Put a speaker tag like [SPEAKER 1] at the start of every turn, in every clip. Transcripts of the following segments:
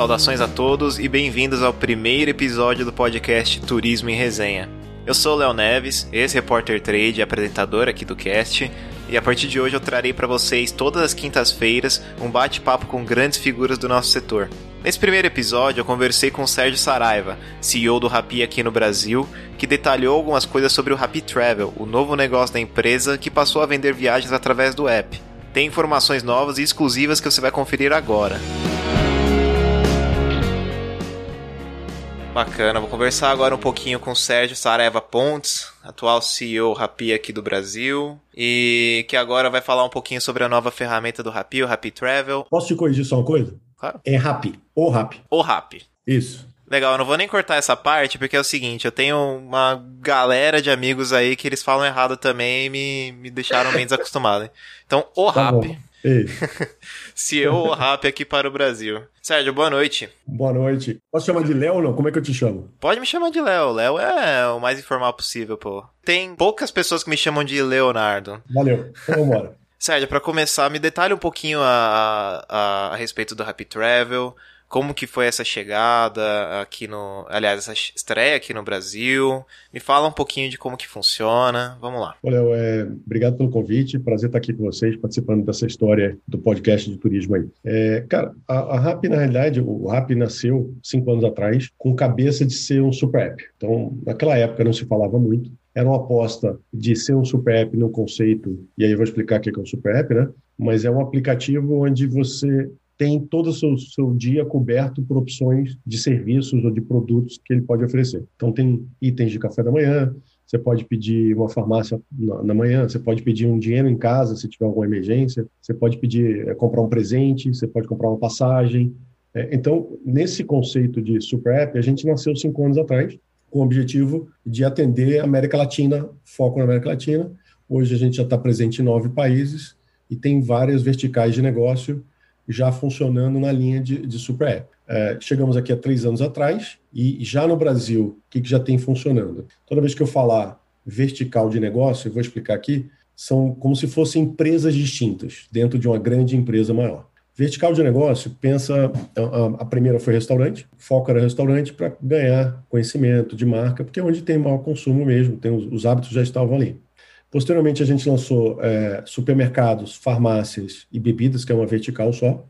[SPEAKER 1] Saudações a todos e bem-vindos ao primeiro episódio do podcast Turismo em Resenha. Eu sou Léo Neves, ex-repórter trade e apresentador aqui do cast, e a partir de hoje eu trarei para vocês todas as quintas-feiras um bate-papo com grandes figuras do nosso setor. Nesse primeiro episódio eu conversei com o Sérgio Saraiva, CEO do Rappi aqui no Brasil, que detalhou algumas coisas sobre o Rappi Travel, o novo negócio da empresa que passou a vender viagens através do app. Tem informações novas e exclusivas que você vai conferir agora. Bacana, vou conversar agora um pouquinho com o Sérgio Saraiva Pontes, atual CEO Rappi aqui do Brasil, e que agora vai falar um pouquinho sobre a nova ferramenta do Rappi, o Rappi Travel.
[SPEAKER 2] Posso te corrigir só uma coisa?
[SPEAKER 1] Claro.
[SPEAKER 2] É Rappi, o Rappi.
[SPEAKER 1] O Rappi.
[SPEAKER 2] Isso.
[SPEAKER 1] Legal, eu não vou nem cortar essa parte, porque é o seguinte, eu tenho uma galera de amigos aí que eles falam errado também e me, me deixaram bem desacostumado. Hein? Então, o
[SPEAKER 2] Tá. Bom. Ei,
[SPEAKER 1] CEO o Rappi aqui para o Brasil. Sérgio, boa noite.
[SPEAKER 2] boa noite. Posso chamar de Léo ou não? Como é que eu te chamo?
[SPEAKER 1] Pode me chamar de Léo. Léo é o mais informal possível, pô. Tem poucas pessoas que me chamam de Leonardo.
[SPEAKER 2] Valeu. Então vambora.
[SPEAKER 1] Sérgio, para começar, me detalhe um pouquinho a, a, a respeito do Happy Travel. Como que foi essa chegada aqui no... Aliás, essa estreia aqui no Brasil. Me fala um pouquinho de como que funciona. Vamos lá.
[SPEAKER 2] Léo, é, obrigado pelo convite. Prazer estar aqui com vocês, participando dessa história do podcast de turismo aí. É, cara, a, a Rappi, na realidade, o Rappi nasceu cinco anos atrás com cabeça de ser um super app. Então, naquela época não se falava muito. Era uma aposta de ser um super app no conceito, e aí eu vou explicar o que é um super app, né? Mas é um aplicativo onde você tem todo o seu, seu dia coberto por opções de serviços ou de produtos que ele pode oferecer. Então, tem itens de café da manhã, você pode pedir uma farmácia na, na manhã, você pode pedir um dinheiro em casa se tiver alguma emergência, você pode pedir é, comprar um presente, você pode comprar uma passagem. É, então, nesse conceito de super app, a gente nasceu cinco anos atrás com o objetivo de atender a América Latina, foco na América Latina. Hoje a gente já está presente em nove países e tem várias verticais de negócio já funcionando na linha de, de super app. É, chegamos aqui há três anos atrás e já no Brasil, o que, que já tem funcionando? Toda vez que eu falar vertical de negócio, eu vou explicar aqui, são como se fossem empresas distintas dentro de uma grande empresa maior. Vertical de negócio, pensa, a, a primeira foi restaurante, foco era restaurante para ganhar conhecimento de marca, porque é onde tem maior consumo mesmo, tem os, os hábitos já estavam ali. Posteriormente, a gente lançou é, supermercados, farmácias e bebidas, que é uma vertical só.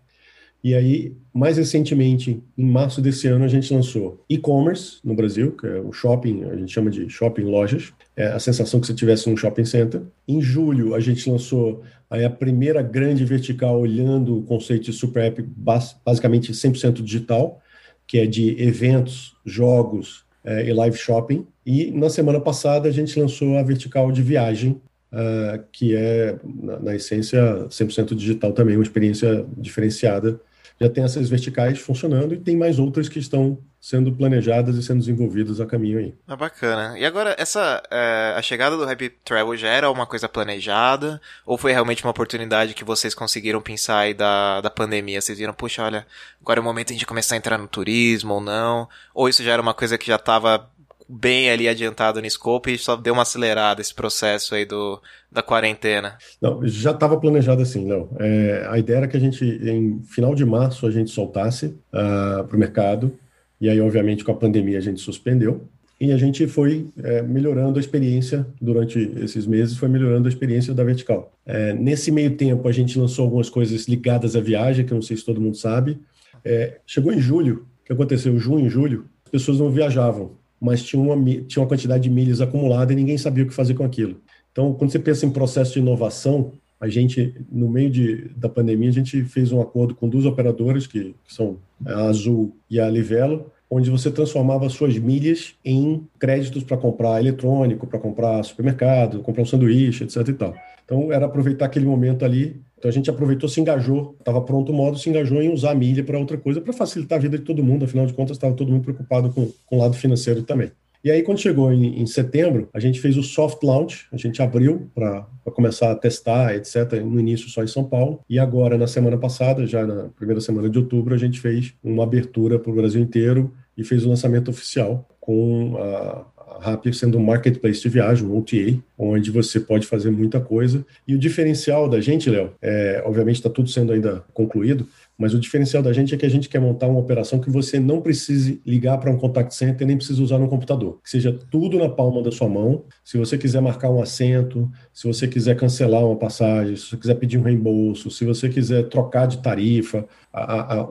[SPEAKER 2] E aí, mais recentemente, em março desse ano, a gente lançou e-commerce no Brasil, que é o shopping, a gente chama de shopping lojas, é a sensação que você tivesse num shopping center. Em julho, a gente lançou a primeira grande vertical olhando o conceito de super app, basicamente 100% digital, que é de eventos, jogos é, e live shopping. E na semana passada a gente lançou a vertical de viagem, uh, que é, na, na, essência, 100% digital também, uma experiência diferenciada. Já tem essas verticais funcionando e tem mais outras que estão sendo planejadas e sendo desenvolvidas a caminho aí.
[SPEAKER 1] Ah, bacana. E agora, essa é, a chegada do Happy Travel já era uma coisa planejada? Ou foi realmente uma oportunidade que vocês conseguiram pensar aí da, da pandemia? Vocês viram, puxa, olha, agora é o momento de a gente começar a entrar no turismo ou não? Ou isso já era uma coisa que já estava bem ali adiantado no escopo e só deu uma acelerada esse processo aí do, da quarentena?
[SPEAKER 2] Não, já estava planejado assim, não. É, a ideia era que a gente, em final de março, a gente soltasse uh, para o mercado, e aí, obviamente, com a pandemia a gente suspendeu, e a gente foi é, melhorando a experiência durante esses meses, foi melhorando a experiência da vertical. É, nesse meio tempo, a gente lançou algumas coisas ligadas à viagem, que eu não sei se todo mundo sabe. É, chegou em julho, o que aconteceu? Junho julho, as pessoas não viajavam mas tinha uma, tinha uma quantidade de milhas acumulada e ninguém sabia o que fazer com aquilo. Então, quando você pensa em processo de inovação, a gente, no meio de, da pandemia, a gente fez um acordo com duas operadoras, que, que são a Azul e a Livelo, onde você transformava suas milhas em créditos para comprar eletrônico, para comprar supermercado, comprar um sanduíche, etc. E tal. Então, era aproveitar aquele momento ali. Então, a gente aproveitou, se engajou, estava pronto o modo, se engajou em usar a milha para outra coisa, para facilitar a vida de todo mundo. Afinal de contas, estava todo mundo preocupado com, com o lado financeiro também. E aí, quando chegou em, em, setembro, a gente fez o soft launch, a gente abriu para começar a testar, etc., no início só em São Paulo. E agora, na semana passada, já na primeira semana de outubro, a gente fez uma abertura para o Brasil inteiro e fez o lançamento oficial com a, Rappi sendo um marketplace de viagem, um OTA, onde você pode fazer muita coisa. E o diferencial da gente, Léo, é, obviamente está tudo sendo ainda concluído, Mas o diferencial da gente é que a gente quer montar uma operação que você não precise ligar para um contact center nem precisa usar no computador. Que seja tudo na palma da sua mão. Se você quiser marcar um assento, se você quiser cancelar uma passagem, se você quiser pedir um reembolso, se você quiser trocar de tarifa, a, a, a,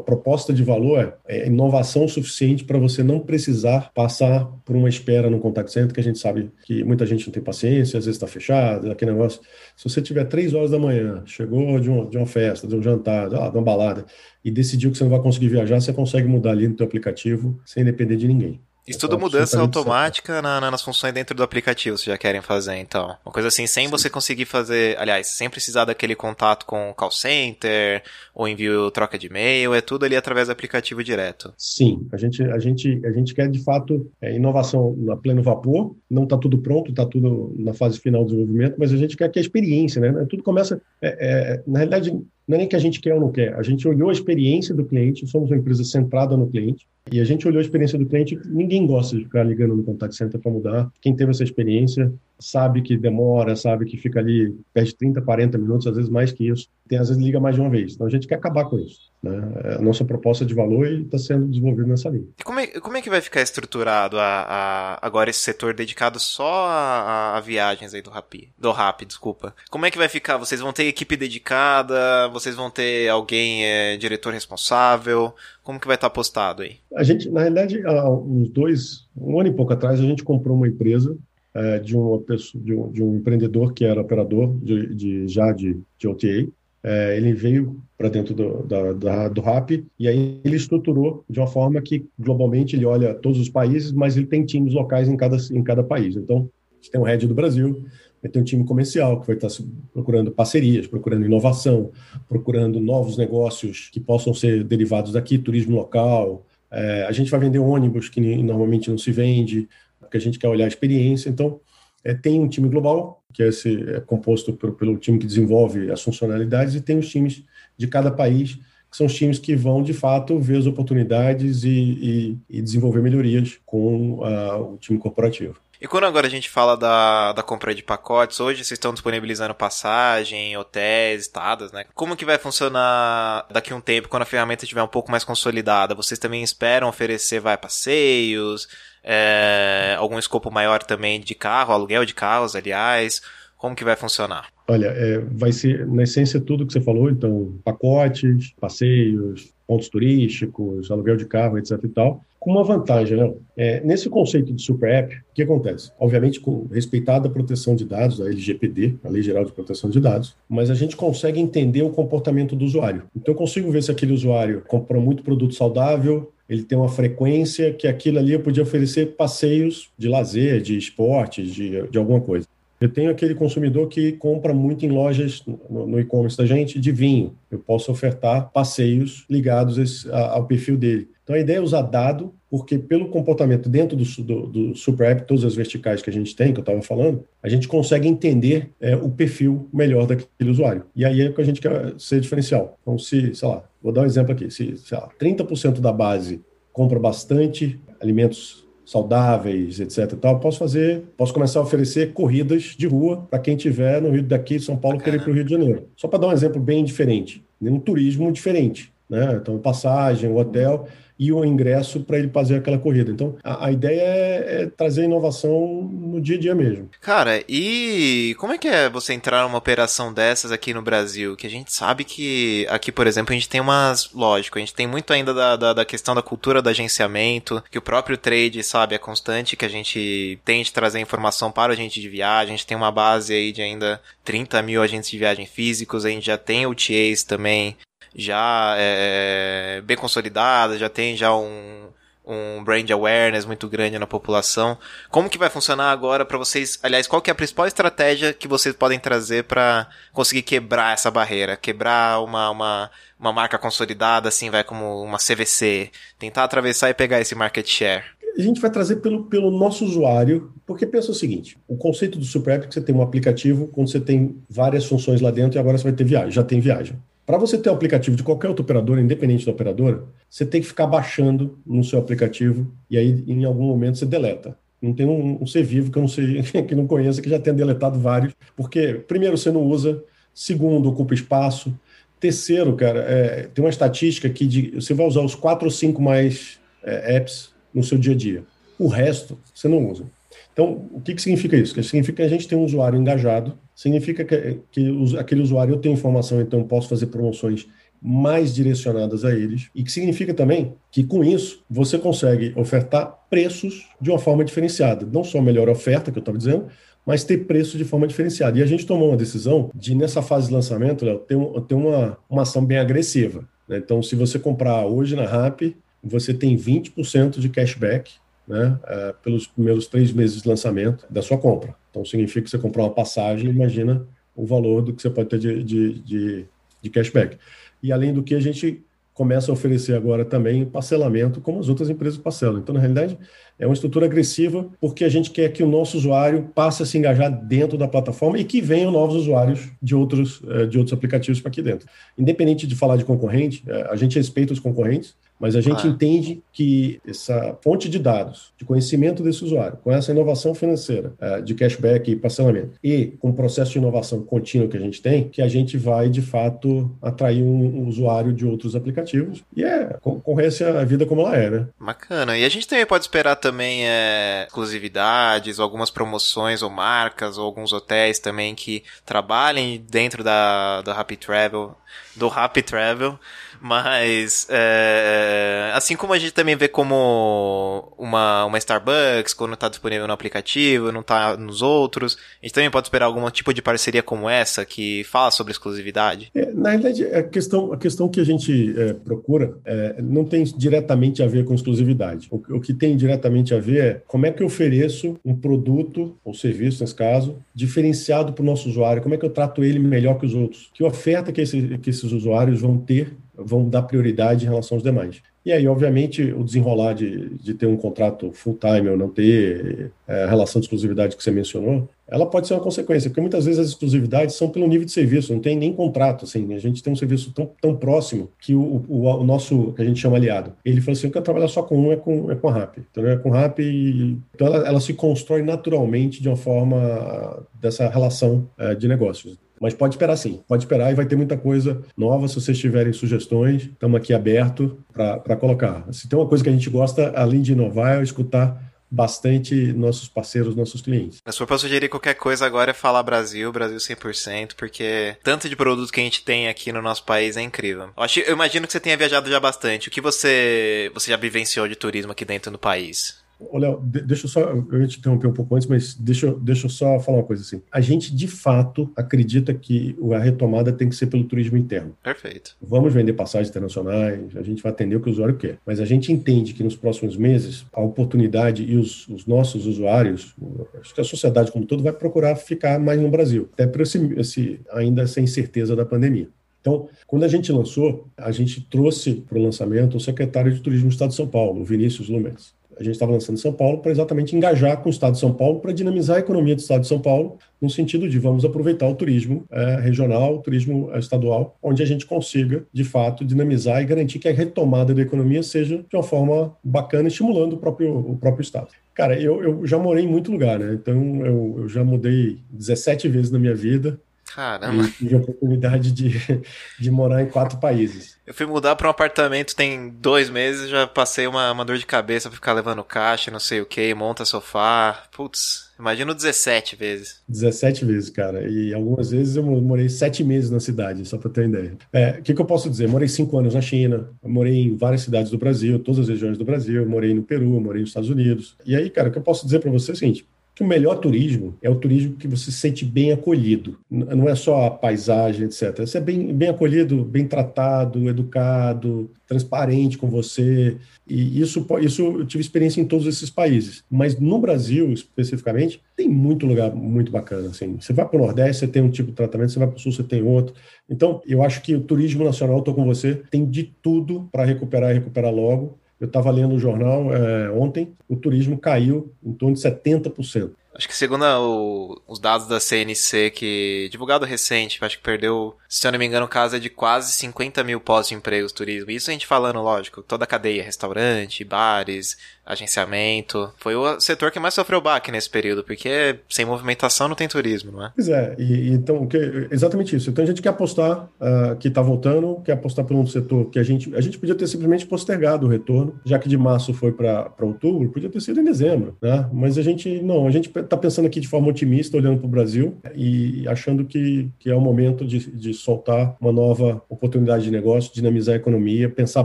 [SPEAKER 2] proposta de valor é inovação suficiente para você não precisar passar por uma espera no contact center, que a gente sabe que muita gente não tem paciência, às vezes está fechado, aquele negócio. Se você tiver três horas da manhã, chegou de, um, de uma festa, de um jantar, de uma balada, e decidiu que você não vai conseguir viajar, você consegue mudar ali no teu aplicativo sem depender de ninguém.
[SPEAKER 1] Isso tudo mudança automática na, na, nas funções dentro do aplicativo, se já querem fazer, então. Uma coisa assim, sem Sim. você conseguir fazer, aliás, sem precisar daquele contato com o call center, ou envio troca de e-mail, é tudo ali através do aplicativo direto.
[SPEAKER 2] Sim, a gente, a gente, a gente quer de fato é, inovação na pleno vapor, não está tudo pronto, está tudo na fase final do desenvolvimento, mas a gente quer que a experiência, né? Tudo começa, é, é, na realidade, não é nem que a gente quer ou não quer, a gente olhou a experiência do cliente, somos uma empresa centrada no cliente, e a gente olhou a experiência do cliente, ninguém gosta de ficar ligando no contact center para mudar. Quem teve essa experiência sabe que demora, sabe que fica ali, perde 30, 40 minutos, às vezes mais que isso. Tem, às vezes liga mais de uma vez. Então a gente quer acabar com isso. Né? É a nossa proposta de valor está sendo desenvolvida nessa linha.
[SPEAKER 1] E como é, como é que vai ficar estruturado a, a agora esse setor dedicado só a, a, viagens aí do Rappi? Do Rappi, desculpa. Como é que vai ficar? Vocês vão ter equipe dedicada? Vocês vão ter alguém, é, diretor responsável? Como que vai estar postado aí?
[SPEAKER 2] A gente, na realidade, há uns dois, um ano e pouco atrás, a gente comprou uma empresa é, de, uma pessoa, de, um, de um empreendedor que era operador de, de já de, de OTA. É, ele veio para dentro do, da, da, do RAP e aí ele estruturou de uma forma que globalmente ele olha todos os países, mas ele tem times locais em cada, em cada país. Então, gente tem o head do Brasil, vai ter um time comercial que vai estar procurando parcerias, procurando inovação, procurando novos negócios que possam ser derivados daqui, turismo local. É, a gente vai vender ônibus que normalmente não se vende, porque a gente quer olhar a experiência. Então, é, tem um time global, que é, esse, é composto pelo, pelo time que desenvolve as funcionalidades, e tem os times de cada país, que são os times que vão, de fato, ver as oportunidades e, e, e desenvolver melhorias com uh, o time corporativo.
[SPEAKER 1] E quando agora a gente fala da, da compra de pacotes, hoje vocês estão disponibilizando passagem, hotéis, estados, né? Como que vai funcionar daqui a um tempo, quando a ferramenta estiver um pouco mais consolidada? Vocês também esperam oferecer, vai, passeios, é, algum escopo maior também de carro, aluguel de carros, aliás? Como que vai funcionar?
[SPEAKER 2] Olha, é, vai ser, na essência, tudo que você falou, então, pacotes, passeios, pontos turísticos, aluguel de carro, etc e tal, com uma vantagem, né? É, nesse conceito de super app, o que acontece? Obviamente, com respeitada a proteção de dados, a LGPD, a Lei Geral de Proteção de Dados, mas a gente consegue entender o comportamento do usuário. Então, eu consigo ver se aquele usuário comprou muito produto saudável, ele tem uma frequência que aquilo ali podia oferecer passeios de lazer, de esporte, de, de alguma coisa. Eu tenho aquele consumidor que compra muito em lojas no, e-commerce da gente de vinho. Eu posso ofertar passeios ligados ao perfil dele. Então a ideia é usar dado, porque pelo comportamento dentro do, do, do Super App, todas as verticais que a gente tem, que eu estava falando, a gente consegue entender é, o perfil melhor daquele usuário. E aí é que a gente quer ser diferencial. Então, se, sei lá, vou dar um exemplo aqui, se lá, 30% da base compra bastante alimentos saudáveis, etc. Tal, posso fazer, posso começar a oferecer corridas de rua para quem tiver no Rio daqui de São Paulo querer ir para o Rio de Janeiro. Só para dar um exemplo bem diferente, um turismo diferente, né? Então passagem, hotel e o ingresso para ele fazer aquela corrida. Então, a, a ideia é, é, trazer inovação no dia a dia mesmo.
[SPEAKER 1] Cara, e como é que é você entrar numa operação dessas aqui no Brasil? Que a gente sabe que aqui, por exemplo, a gente tem umas. Lógico, a gente tem muito ainda da, da, da questão da cultura do agenciamento, que o próprio trade, sabe, é constante, que a gente tende a trazer informação para o agente de viagem. A gente tem uma base aí de ainda 30 mil agentes de viagem físicos, a gente já tem OTAs também já é, bem consolidada, já tem já um, um brand awareness muito grande na população. Como que vai funcionar agora para vocês? Aliás, qual que é a principal estratégia que vocês podem trazer para conseguir quebrar essa barreira, quebrar uma, uma, uma marca consolidada, assim, vai como uma CVC, tentar atravessar e pegar esse market share?
[SPEAKER 2] A gente vai trazer pelo, pelo nosso usuário, porque pensa o seguinte: o conceito do Super App é que você tem um aplicativo, quando você tem várias funções lá dentro e agora você vai ter viagem, já tem viagem. Para você ter um aplicativo de qualquer outra operadora, independente da operadora, você tem que ficar baixando no seu aplicativo e aí em algum momento você deleta. Não tem um, um ser vivo que eu não sei, que não conheça, que já tenha deletado vários, porque primeiro você não usa, segundo ocupa espaço, terceiro, cara, é, tem uma estatística que de, você vai usar os quatro ou cinco mais é, apps no seu dia a dia. O resto você não usa. Então, o que, que significa isso? Que significa que a gente tem um usuário engajado, significa que, que aquele usuário eu tenho informação, então posso fazer promoções mais direcionadas a eles, e que significa também que com isso você consegue ofertar preços de uma forma diferenciada. Não só melhor oferta, que eu estava dizendo, mas ter preço de forma diferenciada. E a gente tomou uma decisão de, nessa fase de lançamento, Léo, ter, um, ter uma, uma ação bem agressiva. Né? Então, se você comprar hoje na RAP, você tem 20% de cashback né, uh, pelos primeiros três meses de lançamento da sua compra. Então, significa que você comprar uma passagem, imagina o valor do que você pode ter de, de, de, de cashback. E além do que, a gente começa a oferecer agora também parcelamento, como as outras empresas parcelam. Então, na realidade, é uma estrutura agressiva, porque a gente quer que o nosso usuário passe a se engajar dentro da plataforma e que venham novos usuários de outros, eh, de outros aplicativos para aqui dentro. Independente de falar de concorrente, eh, a gente respeita os concorrentes, mas a gente ah. entende que essa fonte de dados, de conhecimento desse usuário, com essa inovação financeira, eh, de cashback e parcelamento, e com o processo de inovação contínua que a gente tem, que a gente vai, de fato, atrair um usuário de outros aplicativos. E é concorrência a vida como ela é, né?
[SPEAKER 1] Bacana. E a gente também pode esperar também é, exclusividades, algumas promoções ou marcas, ou alguns hotéis também que trabalhem dentro da, da Happy Travel, do Happy Travel, mas, é, assim como a gente também vê como uma, uma Starbucks, quando está disponível no aplicativo, não está nos outros, a gente também pode esperar algum tipo de parceria como essa, que fala sobre exclusividade?
[SPEAKER 2] É, na realidade, a questão, a questão que a gente é, procura é, não tem diretamente a ver com exclusividade. O, o que tem diretamente a ver é como é que eu ofereço um produto, ou serviço nesse caso, diferenciado para o nosso usuário, como é que eu trato ele melhor que os outros, que oferta que, esse, que esses usuários vão ter vão dar prioridade em relação aos demais. E aí, obviamente, o desenrolar de, de ter um contrato full-time ou não ter é, a relação de exclusividade que você mencionou, ela pode ser uma consequência, porque muitas vezes as exclusividades são pelo nível de serviço, não tem nem contrato, assim, a gente tem um serviço tão, tão próximo que o, o, o nosso, que a gente chama aliado, ele falou assim, eu quero trabalhar só com um, é com, é com a RAP, então é com RAP, e, então ela, ela, se constrói naturalmente de uma forma dessa relação é, de negócios. Mas pode esperar sim, pode esperar e vai ter muita coisa nova. Se vocês tiverem sugestões, estamos aqui aberto para colocar. Se tem uma coisa que a gente gosta, além de inovar, é escutar bastante nossos parceiros, nossos clientes.
[SPEAKER 1] Se for para sugerir qualquer coisa agora é falar Brasil, Brasil 100%, porque tanto de produto que a gente tem aqui no nosso país é incrível. Eu, acho, eu imagino que você tenha viajado já bastante. O que você, você já vivenciou de turismo aqui dentro do país?
[SPEAKER 2] Ô, Léo, deixa eu só. Eu ia te interromper um pouco antes, mas deixa, deixa eu só falar uma coisa assim. A gente, de fato, acredita que a retomada tem que ser pelo turismo interno.
[SPEAKER 1] Perfeito.
[SPEAKER 2] Vamos vender passagens internacionais, a gente vai atender o que o usuário quer. Mas a gente entende que nos próximos meses, a oportunidade e os, os nossos usuários, acho que a sociedade como todo, vai procurar ficar mais no Brasil. Até por esse, esse ainda essa incerteza da pandemia. Então, quando a gente lançou, a gente trouxe para o lançamento o secretário de Turismo do Estado de São Paulo, o Vinícius Lumes a gente estava lançando em São Paulo para exatamente engajar com o Estado de São Paulo, para dinamizar a economia do Estado de São Paulo, no sentido de vamos aproveitar o turismo é, regional, o turismo é, estadual, onde a gente consiga, de fato, dinamizar e garantir que a retomada da economia seja de uma forma bacana, estimulando o próprio, o próprio Estado. Cara, eu, eu já morei em muito lugar, né? Então, eu, eu já mudei 17 vezes na minha vida,
[SPEAKER 1] Caramba.
[SPEAKER 2] E tive a oportunidade de, de morar em quatro países.
[SPEAKER 1] Eu fui mudar para um apartamento tem dois meses, já passei uma, uma dor de cabeça pra ficar levando caixa, não sei o que, monta sofá. Putz, imagino 17 vezes.
[SPEAKER 2] 17 vezes, cara. E algumas vezes eu morei sete meses na cidade, só pra ter uma ideia. É, o que, que eu posso dizer? Morei cinco anos na China, morei em várias cidades do Brasil, todas as regiões do Brasil, morei no Peru, morei nos Estados Unidos. E aí, cara, o que eu posso dizer para você é o seguinte: que o melhor turismo é o turismo que você se sente bem acolhido. Não é só a paisagem, etc. Você é bem, bem acolhido, bem tratado, educado, transparente com você. E isso, isso eu tive experiência em todos esses países. Mas no Brasil, especificamente, tem muito lugar muito bacana. Assim. Você vai para o Nordeste, você tem um tipo de tratamento, você vai para o Sul, você tem outro. Então, eu acho que o turismo nacional, estou com você, tem de tudo para recuperar e recuperar logo. Eu estava lendo o jornal é, ontem, o turismo caiu em torno de 70%.
[SPEAKER 1] Acho que segundo o, os dados da CNC que divulgado recente, acho que perdeu, se eu não me engano, o caso é de quase 50 mil pós-empregos turismo. Isso a gente falando, lógico, toda a cadeia, restaurante, bares, agenciamento. Foi o setor que mais sofreu baque nesse período, porque sem movimentação não tem turismo, não é?
[SPEAKER 2] Pois é, e, então, que, exatamente isso. Então a gente quer apostar uh, que está voltando, quer apostar por um setor que a gente, a gente podia ter simplesmente postergado o retorno, já que de março foi para outubro, podia ter sido em dezembro, né? Mas a gente, não, a gente está pensando aqui de forma otimista, olhando para o Brasil e achando que, que é o momento de, de soltar uma nova oportunidade de negócio, dinamizar a economia, pensar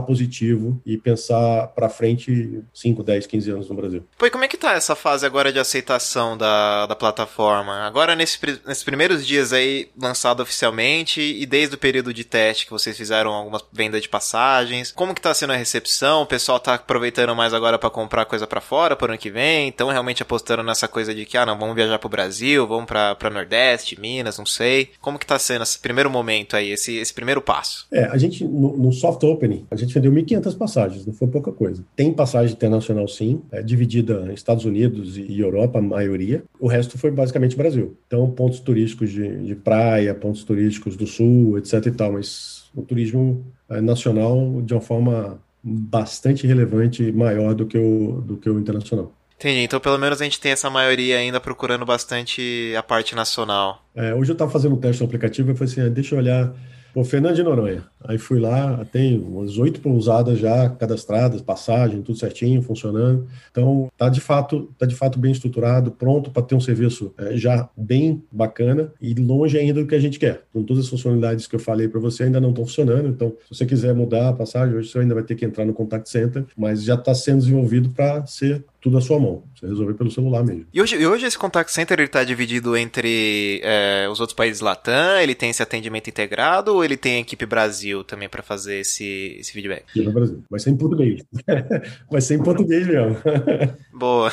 [SPEAKER 2] positivo e pensar para frente 5, 10, 15 anos no Brasil.
[SPEAKER 1] Pô, e como é que tá essa fase agora de aceitação da, da plataforma? Agora, nesse, nesses primeiros dias aí, lançado oficialmente, e desde o período de teste que vocês fizeram algumas vendas de passagens, como que tá sendo a recepção? O pessoal tá aproveitando mais agora para comprar coisa para fora por ano que vem? Então, realmente apostando nessa coisa de que, ah, não, vamos viajar pro Brasil, vamos pra, pra Nordeste, Minas, não sei. Como que tá sendo esse primeiro momento aí, esse, esse primeiro passo?
[SPEAKER 2] É, a gente, no, no soft opening, a gente vendeu 1.500 passagens, não foi pouca coisa. Tem passagem internacional sim, é dividida Estados Unidos e Europa, a maioria. O resto foi basicamente Brasil. Então, pontos turísticos de, de praia, pontos turísticos do sul, etc e tal, mas o turismo é, nacional de uma forma bastante relevante, maior do que o, do que o internacional.
[SPEAKER 1] Entendi. Então, pelo menos a gente tem essa maioria ainda procurando bastante a parte nacional.
[SPEAKER 2] É, hoje eu estava fazendo um teste no aplicativo e falei assim: ah, deixa eu olhar Pô, Fernando de Noronha. Aí fui lá, tem umas oito pousadas já cadastradas, passagem, tudo certinho, funcionando. Então, tá de fato, tá de fato bem estruturado, pronto para ter um serviço é, já bem bacana e longe ainda do que a gente quer. Com todas as funcionalidades que eu falei para você ainda não estão funcionando. Então, se você quiser mudar a passagem, hoje você ainda vai ter que entrar no contact center, mas já está sendo desenvolvido para ser tudo à sua mão. Você resolver pelo celular mesmo.
[SPEAKER 1] E hoje, e hoje esse contact center está dividido entre é, os outros países Latam? Ele tem esse atendimento integrado ou ele tem a equipe Brasil também para fazer esse, esse feedback?
[SPEAKER 2] Equipe Brasil. Vai ser em português. Vai ser em português mesmo.
[SPEAKER 1] Boa.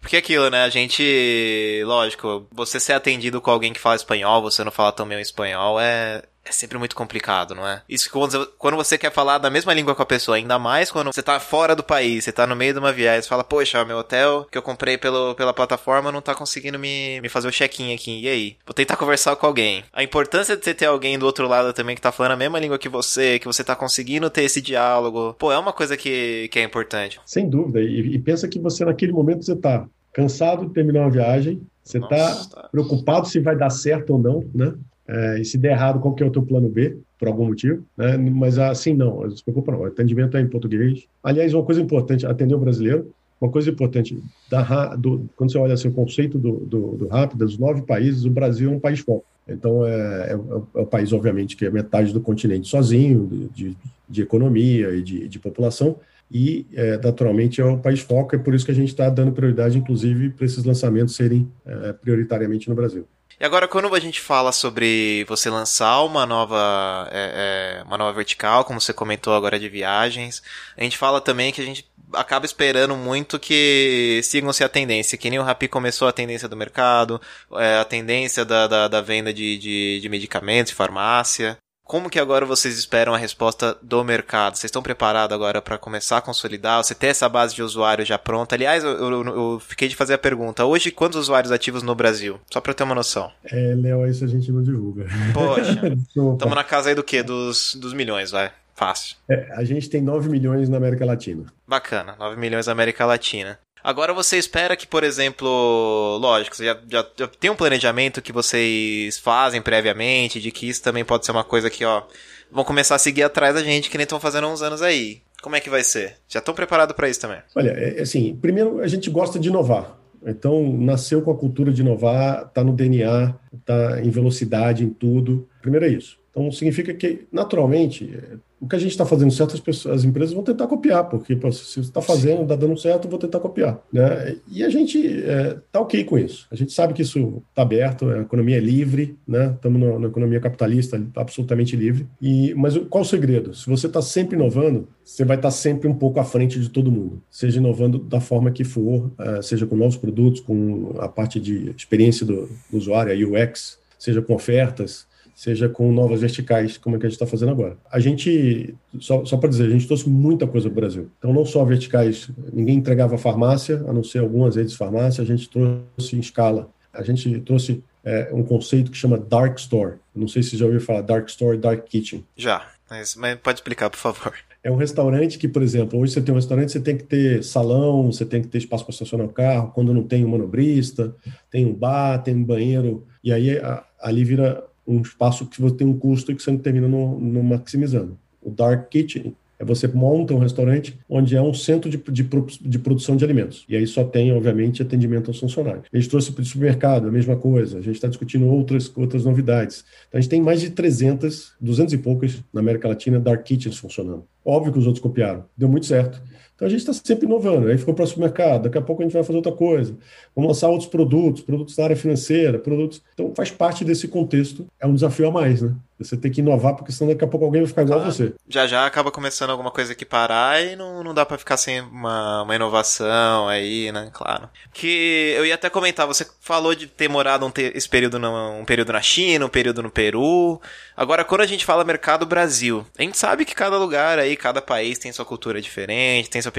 [SPEAKER 1] Porque aquilo, né? A gente, lógico, você ser atendido com alguém que fala espanhol, você não fala tão bem o espanhol, é, é sempre muito complicado, não é? Isso quando você quer falar da mesma língua com a pessoa, ainda mais quando você tá fora do país, você tá no meio de uma viagem, você fala, poxa, meu hotel que eu comprei pelo, pela plataforma não tá conseguindo me, me fazer o check-in aqui, e aí? Vou tentar conversar com alguém. A importância de você ter alguém do outro lado também que tá falando a mesma língua que você, que você tá conseguindo ter esse diálogo, pô, é uma coisa que, que é importante.
[SPEAKER 2] Sem dúvida, e, e pensa que você naquele momento você tá cansado de terminar uma viagem, você está preocupado se vai dar certo ou não, né? É, e se der errado, qual que é o teu plano B, por algum motivo, né? Mas assim, não, não se preocupa não, o atendimento é em português. Aliás, uma coisa importante, atender o brasileiro, uma coisa importante, da, do, quando você olha assim, o conceito do, do, do RAP, dos nove países, o Brasil é um país foco. Então, é, é, é, o país, obviamente, que é metade do continente sozinho, de, de, de economia e de, de população, e, é, naturalmente, é o país foco, é por isso que a gente está dando prioridade, inclusive, para esses lançamentos serem é, prioritariamente no Brasil.
[SPEAKER 1] E agora, quando a gente fala sobre você lançar uma nova, é, é, uma nova vertical, como você comentou agora de viagens, a gente fala também que a gente acaba esperando muito que sigam-se a tendência, que nem o Rappi começou a tendência do mercado, é, a tendência da, da, da venda de, de, de medicamentos, farmácia. Como que agora vocês esperam a resposta do mercado? Vocês estão preparados agora para começar a consolidar? Você ter essa base de usuário já pronta? Aliás, eu, eu, eu, fiquei de fazer a pergunta. Hoje, quantos usuários ativos no Brasil? Só para eu ter uma noção.
[SPEAKER 2] É, Léo, isso a gente não divulga.
[SPEAKER 1] Poxa, estamos na casa aí do quê? Dos, dos milhões, vai. Fácil.
[SPEAKER 2] É, a gente tem 9 milhões na América Latina.
[SPEAKER 1] Bacana, 9 milhões na América Latina. Agora você espera que, por exemplo, lógico, já, já, já, tem um planejamento que vocês fazem previamente, de que isso também pode ser uma coisa que, ó, vão começar a seguir atrás da gente, que nem estão fazendo há uns anos aí. Como é que vai ser? Já estão preparados para isso também?
[SPEAKER 2] Olha, é, assim, primeiro a gente gosta de inovar. Então, nasceu com a cultura de inovar, está no DNA, está em velocidade, em tudo. Primeiro é isso. Então, significa que, naturalmente, o que a gente está fazendo certo, as, pessoas, as empresas vão tentar copiar, porque pô, se você está fazendo, está dando certo, vou tentar copiar. Né? E a gente está é, tá ok com isso. A gente sabe que isso está aberto, a economia é livre, né? estamos na, na, economia capitalista absolutamente livre. E, mas qual o segredo? Se você está sempre inovando, você vai estar tá sempre um pouco à frente de todo mundo, seja inovando da forma que for, é, seja com novos produtos, com a parte de experiência do, do usuário, a UX, seja com ofertas, seja com novas verticais, como é que a gente está fazendo agora. A gente, só, só para dizer, a gente trouxe muita coisa para o Brasil. Então, não só verticais, ninguém entregava farmácia, a não ser algumas redes de farmácia, a gente trouxe em escala. A gente trouxe é, um conceito que chama Dark Store. Não sei se você já ouviu falar Dark Store, Dark Kitchen.
[SPEAKER 1] Já, mas, mas pode explicar, por favor.
[SPEAKER 2] É um restaurante que, por exemplo, hoje você tem um restaurante, você tem que ter salão, você tem que ter espaço para estacionar o carro, quando não tem um manobrista, tem um bar, tem um banheiro, e aí a, ali vira um espaço que você tem um custo e que você não termina no, no maximizando. O Dark Kitchen é você monta um restaurante onde é um centro de, de, de, produção de alimentos. E aí só tem, obviamente, atendimento aos funcionários. A gente trouxe para o supermercado, a mesma coisa. A gente está discutindo outras, outras novidades. Então, a gente tem mais de 300, 200 e poucas na América Latina Dark Kitchens funcionando. Óbvio que os outros copiaram. Deu muito certo. Então a gente está sempre inovando. Aí ficou para o supermercado, daqui a pouco a gente vai fazer outra coisa. Vamos lançar outros produtos, produtos da área financeira, produtos. Então faz parte desse contexto. É um desafio a mais, né? Você tem que inovar, porque senão daqui a pouco alguém vai ficar igual a você.
[SPEAKER 1] Já já acaba começando alguma coisa que parar e não, não dá para ficar sem uma, uma inovação aí, né? Claro. Que eu ia até comentar, você falou de ter morado um ter, esse período, no, um período na China, um período no Peru. Agora, quando a gente fala mercado Brasil, a gente sabe que cada lugar aí, cada país tem sua cultura diferente, tem sua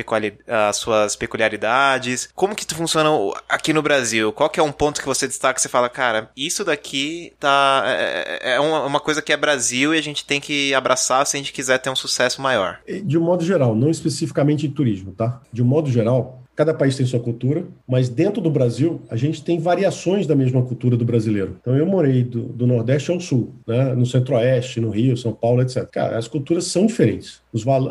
[SPEAKER 1] suas peculiaridades. Como que funciona aqui no Brasil? Qual que é um ponto que você destaca e você fala, cara, isso daqui tá é, é, é uma, uma coisa que é Brasil e a gente tem que abraçar se a gente quiser ter um sucesso maior.
[SPEAKER 2] De um modo geral, não especificamente em turismo, tá? De um modo geral, Cada país tem sua cultura, mas dentro do Brasil, a gente tem variações da mesma cultura do brasileiro. Então, eu morei do, do Nordeste ao Sul, né? no Centro-Oeste, no Rio, São Paulo, etc. Cara, as culturas são diferentes.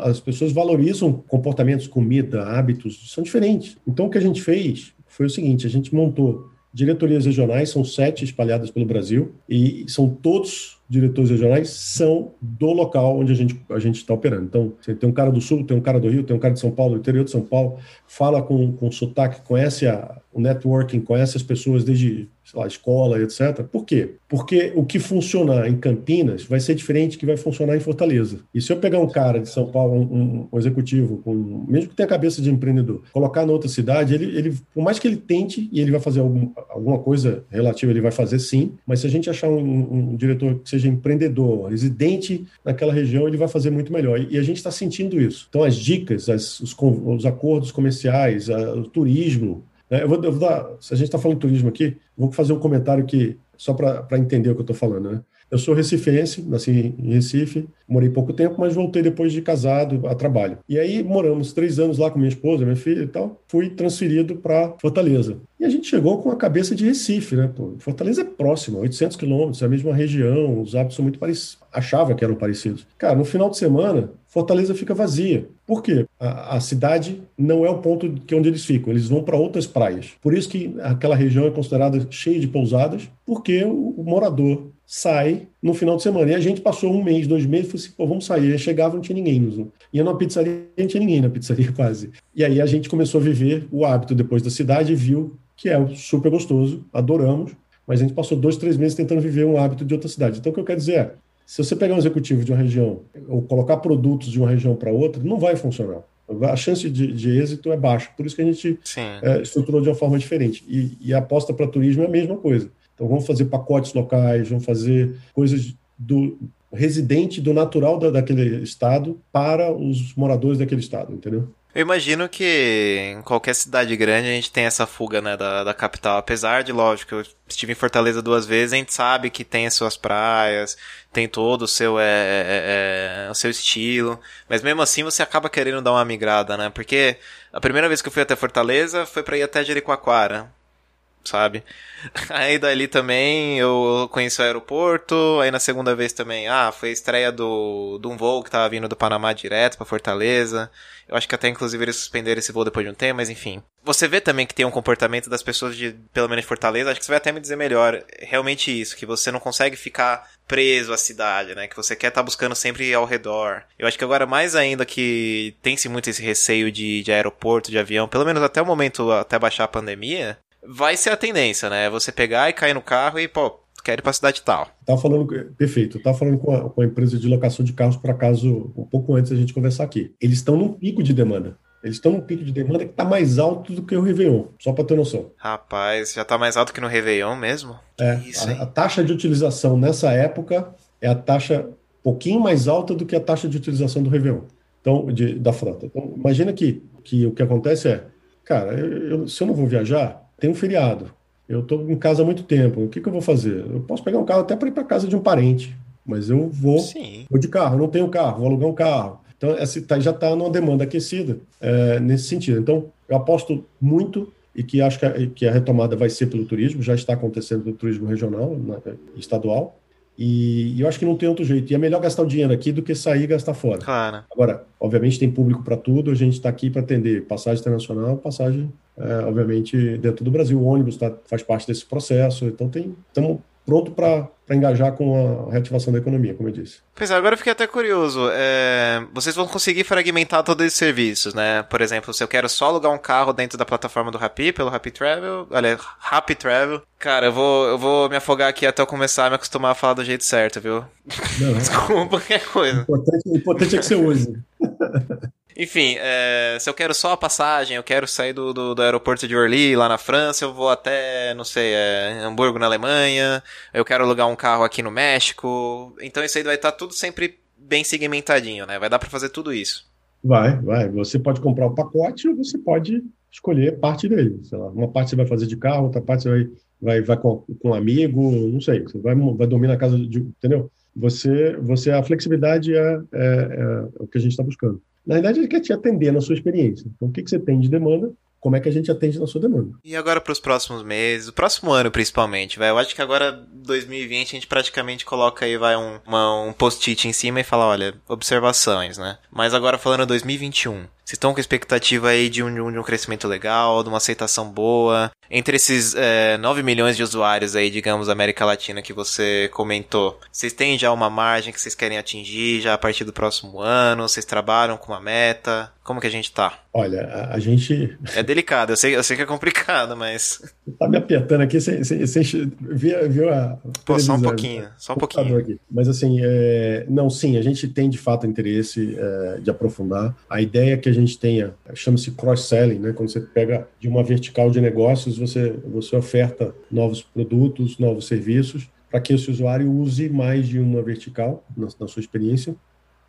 [SPEAKER 2] As pessoas valorizam comportamentos, comida, hábitos, são diferentes. Então, o que a gente fez foi o seguinte: a gente montou diretorias regionais, são sete espalhadas pelo Brasil, e são todos diretores regionais são do local onde a gente a está operando. Então, você tem um cara do Sul, tem um cara do Rio, tem um cara de São Paulo, do interior de São Paulo, fala com, com sotaque, conhece a, o networking, conhece as pessoas desde sei lá, escola, etc. Por quê? Porque o que funcionar em Campinas vai ser diferente que vai funcionar em Fortaleza. E se eu pegar um cara de São Paulo, um, um executivo, mesmo que tenha cabeça de empreendedor, colocar na outra cidade, ele, ele, por mais que ele tente, e ele vai fazer algum, alguma coisa relativa, ele vai fazer sim, mas se a gente achar um, um diretor que seja empreendedor, residente naquela região, ele vai fazer muito melhor. E, e a gente está sentindo isso. Então, as dicas, as, os, os acordos comerciais, a, o turismo? Eu vou, eu vou dar, se a gente está falando turismo aqui, vou fazer um comentário que só para entender o que eu estou falando. Né? Eu sou recifense, nasci em Recife, morei pouco tempo, mas voltei depois de casado a trabalho. E aí moramos três anos lá com minha esposa, minha filha e tal. Fui transferido para Fortaleza. E a gente chegou com a cabeça de Recife, né? Pô, Fortaleza é próxima, 800 quilômetros, é a mesma região, os hábitos são muito parecidos. Achava que eram parecidos. Cara, no final de semana, Fortaleza fica vazia. Por quê? A, a, cidade não é o ponto que onde eles ficam, eles vão para outras praias. Por isso que aquela região é considerada cheia de pousadas, porque o, o morador sai no final de semana. E a gente passou um mês, dois meses, falou assim, pô, vamos sair. Aí chegava, não tinha ninguém. Ia numa pizzaria, não tinha ninguém na pizzaria quase. E aí a gente começou a viver o hábito depois da cidade e viu que é super gostoso, adoramos, mas a gente passou dois, três meses tentando viver um hábito de outra cidade. Então o que eu quero dizer é, se você pegar um executivo de uma região ou colocar produtos de uma região para outra, não vai funcionar. A chance de, de, êxito é baixa. Por isso que a gente é, estruturou de uma forma diferente. E, e a aposta para turismo é a mesma coisa. Então, vamos fazer pacotes locais, vamos fazer coisas do residente, do natural da, daquele estado para os moradores daquele estado, entendeu?
[SPEAKER 1] Eu imagino que em qualquer cidade grande a gente tem essa fuga né, da, da capital. Apesar de, lógico, eu estive em Fortaleza duas vezes, a gente sabe que tem as suas praias, tem todo o seu, é, é, é, o seu estilo. Mas mesmo assim você acaba querendo dar uma migrada, né? Porque a primeira vez que eu fui até Fortaleza foi para ir até Jericoacoara sabe? Aí dali também eu conheci o aeroporto, aí na segunda vez também, ah, foi a estreia do, de um voo que tava vindo do Panamá direto para Fortaleza. Eu acho que até inclusive eles suspenderam esse voo depois de um tempo, mas enfim. Você vê também que tem um comportamento das pessoas de, pelo menos de Fortaleza, acho que você vai até me dizer melhor, realmente isso, que você não consegue ficar preso à cidade, né? Que você quer estar tá buscando sempre ao redor. Eu acho que agora mais ainda que tem-se muito esse receio de, de aeroporto, de avião, pelo menos até o momento, até baixar a pandemia, vai ser a tendência, né? Você pegar e cair no carro e, pô, quero ir pra cidade tal.
[SPEAKER 2] Tá falando, perfeito, tá falando com a, com a empresa de locação de carros por acaso um pouco antes da gente conversar aqui. Eles estão num pico de demanda. Eles estão num pico de demanda que está mais alto do que o Réveillon, só para ter noção.
[SPEAKER 1] Rapaz, já está mais alto que no Réveillon mesmo?
[SPEAKER 2] É, Isso, a, a, taxa de utilização nessa época é a taxa um pouquinho mais alta do que a taxa de utilização do Réveillon, então, de, da frota. Então, imagina que, que o que acontece é, cara, eu, eu, se eu não vou viajar, tem um feriado, eu estou em casa há muito tempo, o que, que eu vou fazer? Eu posso pegar um carro até para ir para casa de um parente, mas eu vou, vou de carro, não tenho carro, vou alugar um carro. Então, essa tá, já está numa demanda aquecida é, nesse sentido. Então, eu aposto muito e que acho que a, que a, retomada vai ser pelo turismo, já está acontecendo pelo turismo regional, na, estadual, e, e, eu acho que não tem outro jeito. E é melhor gastar o dinheiro aqui do que sair e gastar fora.
[SPEAKER 1] Claro.
[SPEAKER 2] Agora, obviamente tem público para tudo, a gente está aqui para atender passagem internacional, passagem, é, obviamente, dentro do Brasil. O ônibus tá, faz parte desse processo, então tem estamos pronto para engajar com a reativação da economia, como eu disse.
[SPEAKER 1] Pois é, agora eu fiquei até curioso. É, vocês vão conseguir fragmentar todos esses serviços, né? Por exemplo, se eu quero só alugar um carro dentro da plataforma do Rappi, pelo Rappi Travel, olha, Rappi Travel, cara, eu vou, eu vou me afogar aqui até eu começar a me acostumar a falar do jeito certo, viu? Não, Desculpa qualquer coisa. O
[SPEAKER 2] importante, o importante é que você use.
[SPEAKER 1] Enfim, é, se eu quero só a passagem, eu quero sair do, do, do, aeroporto de Orly, lá na França, eu vou até, não sei, é, Hamburgo, na Alemanha, eu quero alugar um carro aqui no México. Então isso aí vai estar tudo sempre bem segmentadinho, né? Vai dar para fazer tudo isso.
[SPEAKER 2] Vai, vai. Você pode comprar o pacote ou você pode escolher parte dele. Sei lá, uma parte você vai fazer de carro, outra parte você vai, vai, vai com, com um amigo, não sei. Você vai, vai dormir na casa de. Entendeu? Você, você a flexibilidade é, é, é o que a gente está buscando. Na verdade, ele quer te atender na sua experiência. Então, o que, que você tem de demanda, como é que a gente atende na sua demanda.
[SPEAKER 1] E agora para os próximos meses, o próximo ano principalmente, vai. Eu acho que agora 2020 a gente praticamente coloca aí vai um, um post-it em cima e fala, olha, observações, né? Mas agora falando 2021, vocês estão com expectativa aí de um, de um crescimento legal, de uma aceitação boa. Entre esses é, 9 milhões de usuários aí, digamos, da América Latina que você comentou, vocês têm já uma margem que vocês querem atingir já a partir do próximo ano? Vocês trabalham com uma meta? Como que a gente tá?
[SPEAKER 2] Olha, a, a gente.
[SPEAKER 1] É delicado, eu sei, eu sei que é complicado, mas.
[SPEAKER 2] Tá me apertando aqui sem viu, viu a.
[SPEAKER 1] Pô, só um pouquinho, só um pouquinho.
[SPEAKER 2] Aqui. Mas assim, é... não, sim, a gente tem de fato interesse é, de aprofundar. A ideia é que a gente tenha, chama-se cross-selling, né? Quando você pega de uma vertical de negócios, você, você oferta novos produtos, novos serviços, para que esse usuário use mais de uma vertical na, na sua experiência.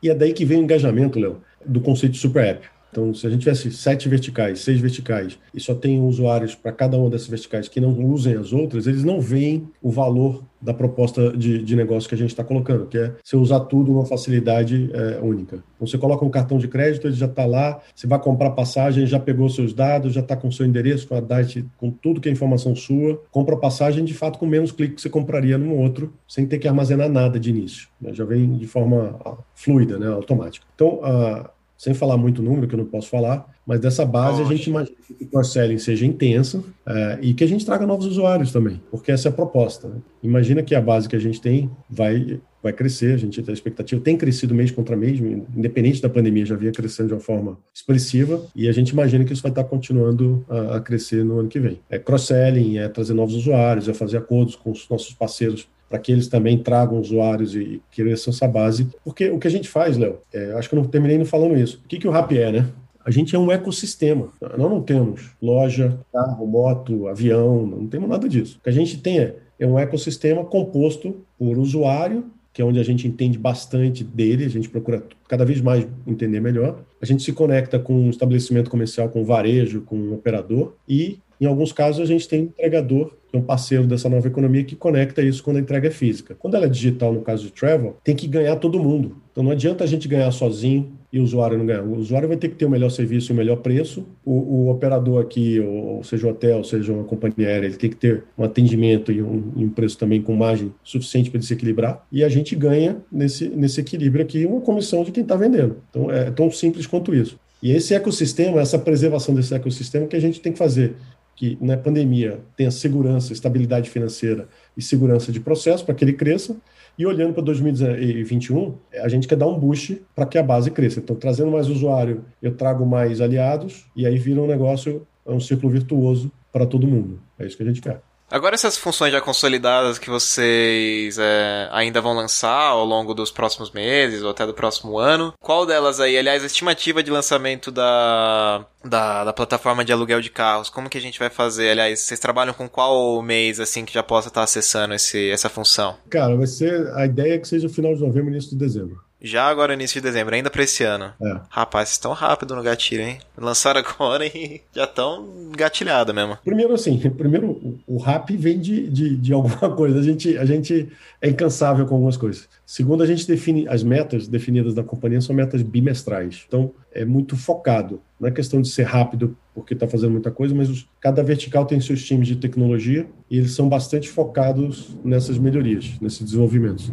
[SPEAKER 2] E é daí que vem o engajamento, Léo, do conceito de super app. Então, se a gente tivesse sete verticais, seis verticais, e só tem usuários para cada uma dessas verticais que não usem as outras, eles não veem o valor da proposta de, de negócio que a gente está colocando, que é você usar tudo numa facilidade é, única. Então, você coloca um cartão de crédito, ele já está lá, você vai comprar passagem, já pegou seus dados, já está com seu endereço, com a DAT, com tudo que é informação sua, compra passagem, de fato, com menos clique que você compraria num outro, sem ter que armazenar nada de início. Né? Já vem de forma ah, fluida, né? automática. Então, a sem falar muito número, que eu não posso falar, mas dessa base Nossa. a gente imagina que o cross-selling seja intensa é, e que a gente traga novos usuários também, porque essa é a proposta. Né? Imagina que a base que a gente tem vai, vai crescer, a gente tem a expectativa, tem crescido mês contra mês, independente da pandemia, já vinha crescendo de uma forma expressiva e a gente imagina que isso vai estar continuando a, a crescer no ano que vem. É cross-selling, é trazer novos usuários, é fazer acordos com os nossos parceiros para que eles também tragam usuários e cresçam essa base. Porque o que a gente faz, Léo, é, acho que eu não terminei não falando isso. O que, que o Rap é, né? A gente é um ecossistema. Nós não temos loja, carro, moto, avião, não temos nada disso. O que a gente tem é, é um ecossistema composto por usuário, que é onde a gente entende bastante dele, a gente procura cada vez mais entender melhor. A gente se conecta com um estabelecimento comercial, com varejo, com um operador e em alguns casos, a gente tem entregador, que é um parceiro dessa nova economia, que conecta isso quando a entrega é física. Quando ela é digital, no caso de travel, tem que ganhar todo mundo. Então não adianta a gente ganhar sozinho e o usuário não ganhar. O usuário vai ter que ter o melhor serviço e o melhor preço. O, o operador aqui, ou seja o hotel, seja uma companhia aérea, ele tem que ter um atendimento e um, e um preço também com margem suficiente para ele se equilibrar. E a gente ganha nesse, nesse equilíbrio aqui uma comissão de quem está vendendo. Então é tão simples quanto isso. E esse ecossistema, essa preservação desse ecossistema que a gente tem que fazer que na pandemia tenha segurança, estabilidade financeira e segurança de processo para que ele cresça. E olhando para 2021, a gente quer dar um boost para que a base cresça. Então, trazendo mais usuário, eu trago mais aliados e aí vira um negócio, é um círculo virtuoso para todo mundo. É isso que a gente quer.
[SPEAKER 1] Agora essas funções já consolidadas que vocês é, ainda vão lançar ao longo dos próximos meses ou até do próximo ano, qual delas aí? Aliás, a estimativa de lançamento da, da, da, plataforma de aluguel de carros, como que a gente vai fazer? Aliás, vocês trabalham com qual mês assim que já possa estar acessando esse, essa função?
[SPEAKER 2] Cara, vai ser a ideia é que seja final de novembro, início de dezembro.
[SPEAKER 1] Já agora, início de dezembro, ainda pra esse ano. É. Rapaz, vocês estão rápido no gatilho, hein? Lançaram agora e já estão gatilhado mesmo.
[SPEAKER 2] Primeiro, assim, primeiro, o rap vem de, de, de, alguma coisa. A gente, a gente é incansável com algumas coisas. Segundo, a gente define, as metas definidas da companhia são metas bimestrais. Então, é muito focado. Não é questão de ser rápido porque está fazendo muita coisa, mas os, cada vertical tem seus times de tecnologia e eles são bastante focados nessas melhorias, nesses desenvolvimentos.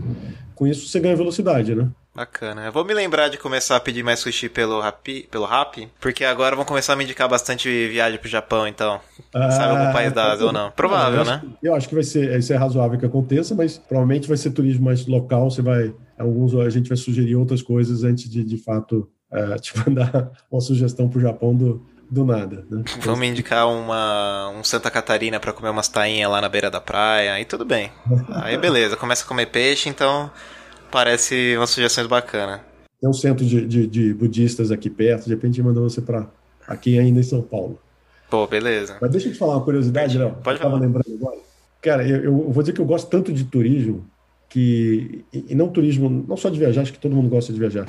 [SPEAKER 2] Com isso, você ganha velocidade, né?
[SPEAKER 1] Bacana. Eu vou me lembrar de começar a pedir mais sushi pelo Rappi, pelo Rappi, porque agora vão começar a me indicar bastante viagem pro Japão, então. Ah, Sabe algum país da Ásia ou não? Provável,
[SPEAKER 2] eu
[SPEAKER 1] né?
[SPEAKER 2] Acho, eu acho que vai ser, isso é razoável que aconteça, mas provavelmente vai ser turismo mais local, você vai alguns a gente vai sugerir outras coisas antes de de fato uh, te mandar uma sugestão pro Japão do do nada, né?
[SPEAKER 1] Vamos me indicar uma um Santa Catarina para comer umas tainhas lá na beira da praia, aí tudo bem. Aí beleza, começa a comer peixe, então parece umas sugestões bacanas.
[SPEAKER 2] Tem um centro de, de, de, budistas aqui perto, de repente manda você para aqui ainda em São Paulo.
[SPEAKER 1] Pô, beleza.
[SPEAKER 2] Mas deixa eu te falar uma curiosidade, Léo.
[SPEAKER 1] Pode falar.
[SPEAKER 2] lembrando agora. Cara, eu, eu, vou dizer que eu gosto tanto de turismo que e não turismo, não só de viajar, acho que todo mundo gosta de viajar.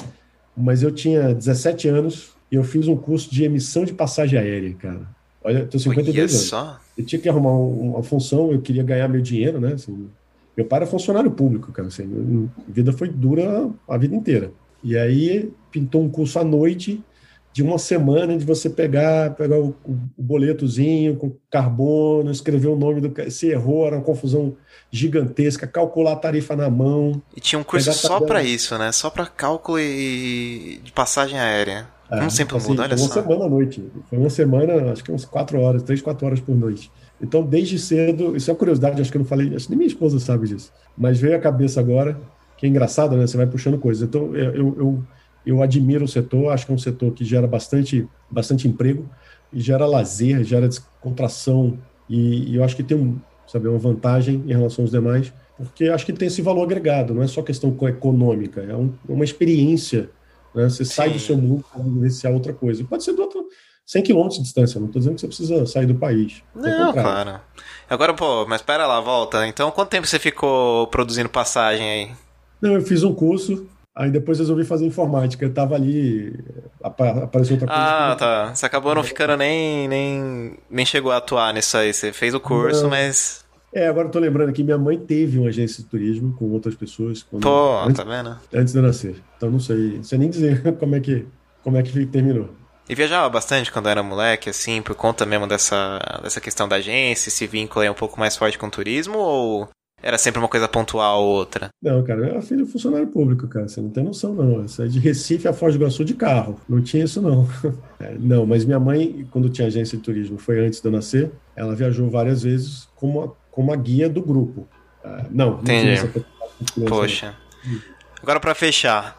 [SPEAKER 2] Mas eu tinha 17 anos e eu fiz um curso de emissão de passagem aérea, cara. Olha, eu tenho 52 Olha anos. Só. Eu tinha que arrumar uma função, eu queria ganhar meu dinheiro, né? Assim, meu pai era funcionário público, cara. Assim, a vida foi dura a vida inteira. E aí pintou um curso à noite de uma semana de você pegar, pegar o, o, boletozinho com carbono, escrever o nome do se errou, era uma confusão gigantesca, calcular a tarifa na mão.
[SPEAKER 1] E tinha um curso só para isso, né? Só para cálculo e de passagem aérea. É, Como sempre assim, muda, olha
[SPEAKER 2] foi
[SPEAKER 1] só.
[SPEAKER 2] Uma semana à noite. Foi uma semana, acho que uns quatro horas, três, quatro horas por noite. Então, desde cedo, isso é uma curiosidade, acho que eu não falei, acho que nem minha esposa sabe disso, mas veio à cabeça agora, que é engraçado, né? Você vai puxando coisas. Então, eu, eu, eu admiro o setor, acho que é um setor que gera bastante, bastante emprego, e gera lazer, gera descontração, e, e eu acho que tem um, sabe, uma vantagem em relação aos demais, porque acho que tem esse valor agregado, não é só questão econômica, é um, uma experiência. Né? Você Sim. sai do seu mundo para vivenciar outra coisa. Pode ser do outro 100 quilômetros de distância, não estou dizendo que você precisa sair do país.
[SPEAKER 1] Não, claro. Agora, pô, mas espera lá, volta. Então, quanto tempo você ficou produzindo passagem aí?
[SPEAKER 2] Não, eu fiz um curso, aí depois resolvi fazer informática. Eu tava ali, apareceu outra coisa.
[SPEAKER 1] Ah, tá. Você acabou não ficando nem, nem, nem chegou a atuar nisso aí. Você fez o curso, não. mas...
[SPEAKER 2] É, agora eu tô lembrando aqui, minha mãe teve uma agência de turismo com outras pessoas.
[SPEAKER 1] Quando, Pô, antes, tá vendo?
[SPEAKER 2] Antes de eu nascer. Então não sei, não sei nem dizer como é que, como é que terminou.
[SPEAKER 1] E viajava bastante quando era moleque, assim, por conta mesmo dessa, dessa questão da agência, esse vínculo aí um pouco mais forte com o turismo, ou era sempre uma coisa pontual ou outra?
[SPEAKER 2] Não, cara, eu era filho de funcionário público, cara, você não tem noção, não. Isso é de Recife a Foz do Iguaçu de carro, não tinha isso, não. É, não, mas minha mãe, quando tinha agência de turismo, foi antes de eu nascer, ela viajou várias vezes como a, como a guia do grupo. Uh, não, não
[SPEAKER 1] Entendi. Poxa. Agora, para fechar,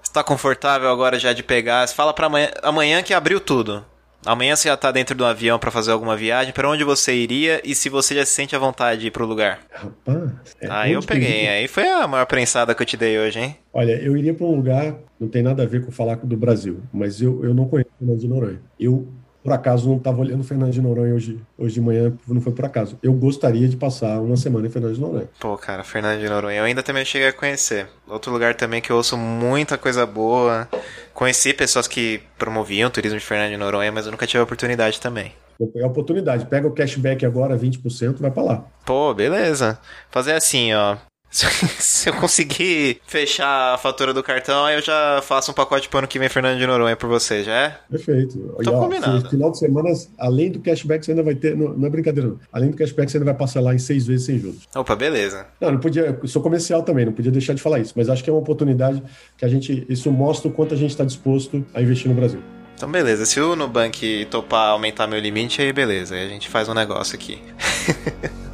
[SPEAKER 1] está confortável agora já de pegar? Você fala para amanhã, amanhã que abriu tudo. Amanhã você já tá dentro do avião para fazer alguma viagem. Para onde você iria e se você já se sente à vontade de ir pro lugar?
[SPEAKER 2] Rapaz.
[SPEAKER 1] É aí eu peguei. Aí foi a maior prensada que eu te dei hoje, hein?
[SPEAKER 2] Olha, eu iria para um lugar, não tem nada a ver com falar do Brasil, mas eu, eu não conheço o de Noronha. Eu por acaso não estava olhando Fernando de Noronha hoje, hoje de manhã, não foi por acaso. Eu gostaria de passar uma semana em Fernando de Noronha.
[SPEAKER 1] Pô, cara, Fernando de Noronha, eu ainda também cheguei a conhecer. Outro lugar também que eu ouço muita coisa boa. Conheci pessoas que promoviam o turismo de Fernando de Noronha, mas eu nunca tive a oportunidade também.
[SPEAKER 2] É a oportunidade. Pega o cashback agora, 20%, vai para lá.
[SPEAKER 1] Pô, beleza. Fazer assim, ó. Se eu conseguir fechar a fatura do cartão, aí eu já faço um pacote pro ano que vem Fernando de Noronha por você, já é?
[SPEAKER 2] Perfeito.
[SPEAKER 1] Ó, combinado.
[SPEAKER 2] Final de semana, além do cashback, você ainda vai ter. Não, não, é brincadeira, não. Além do cashback, você ainda vai parcelar em seis vezes sem juros.
[SPEAKER 1] Opa, beleza.
[SPEAKER 2] Não, não podia. Eu sou comercial também, não podia deixar de falar isso. Mas acho que é uma oportunidade que a gente. Isso mostra o quanto a gente está disposto a investir no Brasil.
[SPEAKER 1] Então, beleza. Se o Nubank topar aumentar meu limite, aí beleza. Aí a gente faz um negócio aqui.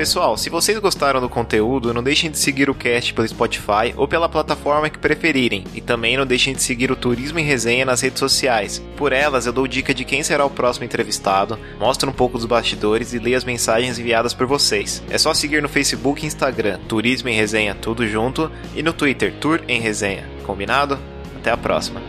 [SPEAKER 1] Pessoal, se vocês gostaram do conteúdo, não deixem de seguir o cast pelo Spotify ou pela plataforma que preferirem. E também não deixem de seguir o Turismo em Resenha nas redes sociais. Por elas, eu dou dica de quem será o próximo entrevistado, mostro um pouco dos bastidores e leio as mensagens enviadas por vocês. É só seguir no Facebook e Instagram, Turismo em Resenha tudo junto, e no Twitter, Tour em Resenha. Combinado? Até a próxima.